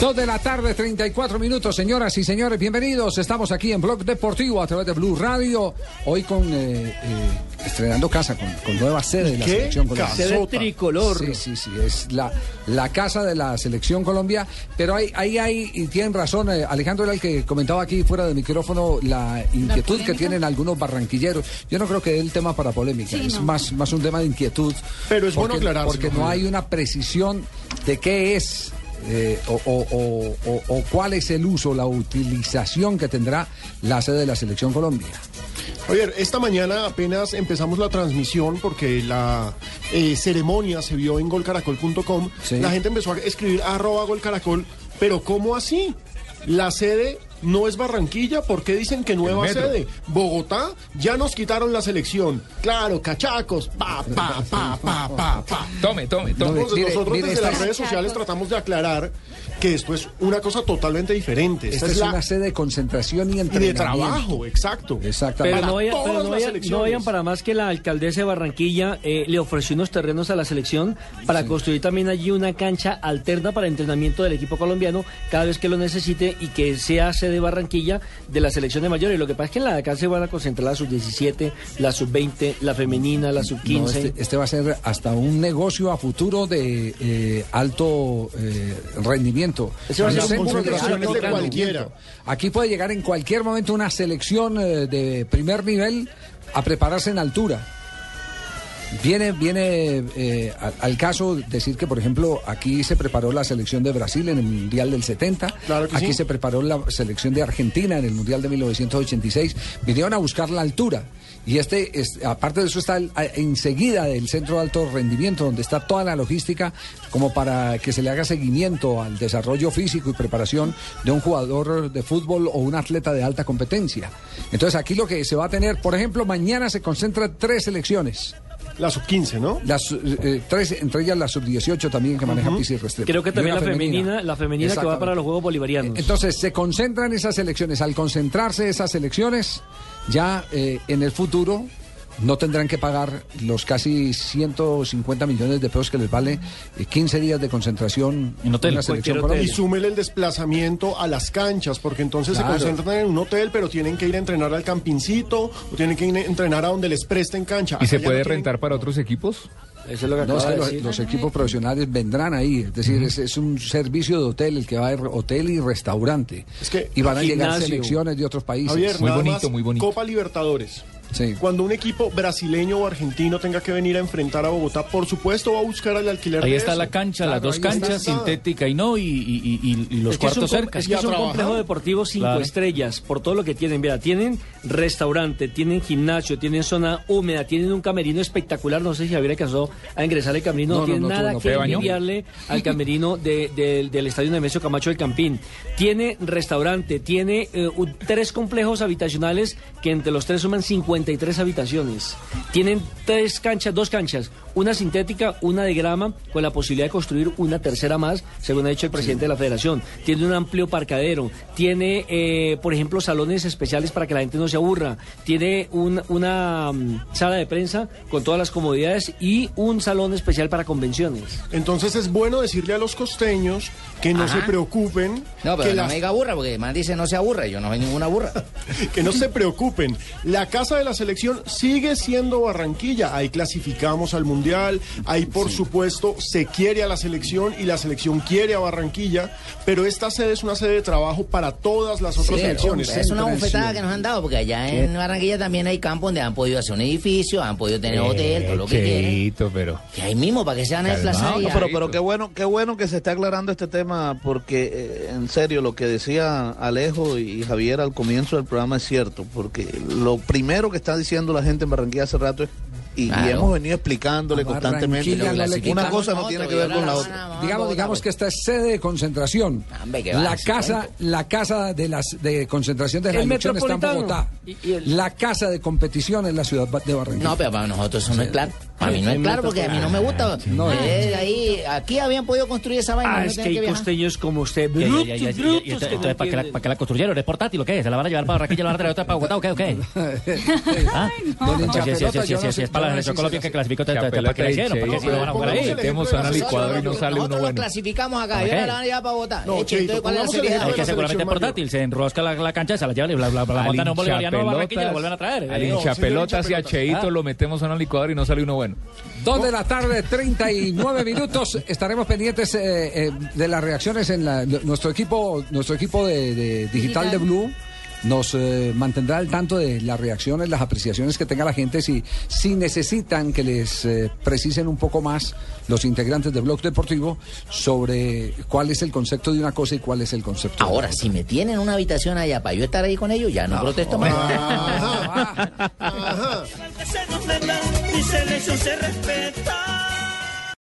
Dos de la tarde, 34 minutos, señoras y señores, bienvenidos. Estamos aquí en Blog Deportivo a través de Blue Radio. Hoy con eh, eh, estrenando casa, con, con nueva sede de la ¿Qué? selección Colombia. Sede tricolor. Sí, sí, sí, es la, la casa de la selección Colombia. Pero ahí hay, hay, y tienen razón, eh, Alejandro era el que comentaba aquí fuera del micrófono la inquietud que tienen algunos barranquilleros. Yo no creo que dé el tema para polémica, es más, más un tema de inquietud. Pero es bueno porque, aclarárselo, Porque no hay una precisión de qué es. Eh, o, o- o- o- o cuál es el uso, la utilización que tendrá la sede de la Selección Colombia. Oye, esta mañana apenas empezamos la transmisión porque la eh, ceremonia se vio en golcaracol.com. Sí. La gente empezó a escribir arroba golcaracol, pero ¿cómo así? La sede no es Barranquilla, ¿por qué dicen que nueva sede? Bogotá, ya nos quitaron la selección. Claro, cachacos, pa, pa, pa, pa, pa, pa. Tome, tome, tome. Entonces mire, nosotros mire, desde las es- redes sociales tratamos de aclarar que esto es una cosa totalmente diferente. Esta Esta, es, es, la una sede de concentración y y de entrenamiento. trabajo, exacto. Exactamente. Pero no, vayan, pero vayan- no vayan para más que la alcaldesa de Barranquilla eh, le ofreció unos terrenos a la selección para construir también allí una cancha alterna para entrenamiento del equipo colombiano cada vez que lo necesite y que sea sede Barranquilla de la selección de mayores. Lo que pasa es que en la de acá se van a concentrar la sub-17, la sub-20, la femenina, la sub-15. No, este, este va a ser hasta un negocio a futuro de eh, alto eh, rendimiento. Va a ser Un alto de cualquiera. Aquí puede llegar en cualquier momento una selección eh, de primer nivel a prepararse en altura. Viene, viene eh, al, al caso decir que, por ejemplo, aquí se preparó la selección de Brasil en el Mundial del 70, Claro que aquí sí. se preparó la selección de Argentina en el Mundial de 1986, vinieron a buscar la altura. Y este, es- aparte de eso, está el- a- enseguida del centro de alto rendimiento, donde está toda la logística como para que se le haga seguimiento al desarrollo físico y preparación de un jugador de fútbol o un atleta de alta competencia. Entonces aquí lo que se va a tener, por ejemplo, mañana se concentran tres selecciones. La sub-15, ¿no? Las eh, tres, entre ellas la sub-18 también que maneja Pizzi Restrepo. Creo que también la femenina, la femenina que va para los Juegos Bolivarianos. Entonces, se concentran esas elecciones. Al concentrarse esas elecciones, ya eh, en el futuro no tendrán que pagar los casi 150 millones de pesos que les vale eh, 15 días de concentración En hotel, una selección hotel. Y súmele el desplazamiento a las canchas, porque entonces Claro. se concentran en un hotel, pero tienen que ir a entrenar al campincito, o tienen que ir a entrenar a donde les presten cancha. ¿Y se Acá puede no tienen- rentar para otros equipos? Eso es lo que No, es acaba que de los, decir. los equipos profesionales vendrán ahí, es decir, es, es un servicio de hotel el que va a haber hotel y restaurante. Es que- y van a llegar selecciones de otros países. Javier, Muy bonito, más, muy bonito. Copa Libertadores. Sí. Cuando un equipo brasileño o argentino tenga que venir a enfrentar a Bogotá, por supuesto va a buscar el alquiler Ahí de está eso. la cancha, Claro, las dos canchas, sintética y no, y, y- y- y los Es es un cuartos com- cerca. Es que es un trabajar. complejo deportivo cinco Claro. estrellas por todo lo que tienen. Mira, tienen restaurante, tienen gimnasio, tienen zona húmeda, tienen un camerino espectacular. No sé si Javier alcanzó a ingresar al camerino. No, No, no, tiene no, nada tú que envidiarle al camerino de- del- del estadio Nemesio Camacho del Campín. Tiene restaurante, tiene eh, un- tres complejos habitacionales que entre los tres suman 53 habitaciones. Tienen tres canchas, dos canchas, una sintética, una de grama, con la posibilidad de construir una tercera más, según ha dicho el presidente de la federación. Tiene un amplio parcadero, tiene, eh, por ejemplo, salones especiales para que la gente no se aburra, tiene un- una mm, sala de prensa con todas las comodidades y un salón especial para convenciones. Entonces es bueno decirle a los costeños que no se preocupen, No, pero que, no las- me diga burra, porque además dice no se aburra, yo no soy ninguna burra. que no se preocupen. La casa de la selección sigue siendo Barranquilla. Ahí clasificamos al Mundial, ahí por supuesto se quiere a la selección y la selección quiere a Barranquilla, pero esta sede es una sede de trabajo para todas las otras Sí, selecciones. es una bufetada que nos han dado, porque allá en Barranquilla también hay campos donde han podido hacer un edificio, han podido tener hotel, todo lo que. Cheito, pero... Que ahí mismo, para que se van a desplazar. No, pero, pero qué bueno, qué bueno que se esté aclarando este tema, porque eh, en serio lo que decía Alejo y Javier al comienzo del programa es cierto, porque lo primero que está diciendo la gente en Barranquilla hace rato es y, hemos venido explicándole constantemente. No Una cosa no tiene que ver con la otra. Digamos, digamos que esta es sede de concentración. La casa, la casa de las de concentración de elección está en. Bogotá. La casa de competición en la ciudad de Barranquilla. No, pero para nosotros eso no es claro. Para mí no es claro porque a mí no me gusta. No, Eh, ahí, aquí habían podido construir esa vaina. Ah, no es que hay costeños como usted, brutos, brutos, que entonces, ¿para qué, la, para la construyeron? ¿Es portátil o qué? ¿Se la van a llevar para Barranquilla y la van a traer otra para Bogotá o qué? ¿O qué? ¿Ah? Es para la selección Colombia que clasificó, ¿para qué la hicieron? ¿Para qué Cheito, si lo van a jugar ahí? metemos a la licuadora y no sale uno bueno. clasificamos acá y ¿Para ahora la van a llevar Eh, Cheito, ¿cuál es la que la seguramente es portátil, se enrosca la, la cancha, se la llevan y la, la, la Al montan en un bolivariano a Barranquilla y la vuelven a traer. Al Eh, hinchapelotas y a hinchapelotas. Cheito Ah. lo metemos a una licuadora y no sale uno bueno. Dos de la tarde, 39 minutos. Estaremos pendientes eh, eh, de las reacciones en la, nuestro equipo, nuestro equipo de, de digital de Blue. Nos eh, mantendrá al tanto de las reacciones, las apreciaciones que tenga la gente, si, si necesitan que les eh, precisen un poco más los integrantes de Blog Deportivo sobre cuál es el concepto de una cosa y cuál es el concepto de Ahora, otra. si me tienen una habitación allá para yo estar ahí con ellos, ya no, protesto más. Ajá. Ajá. Mi selección se respeta.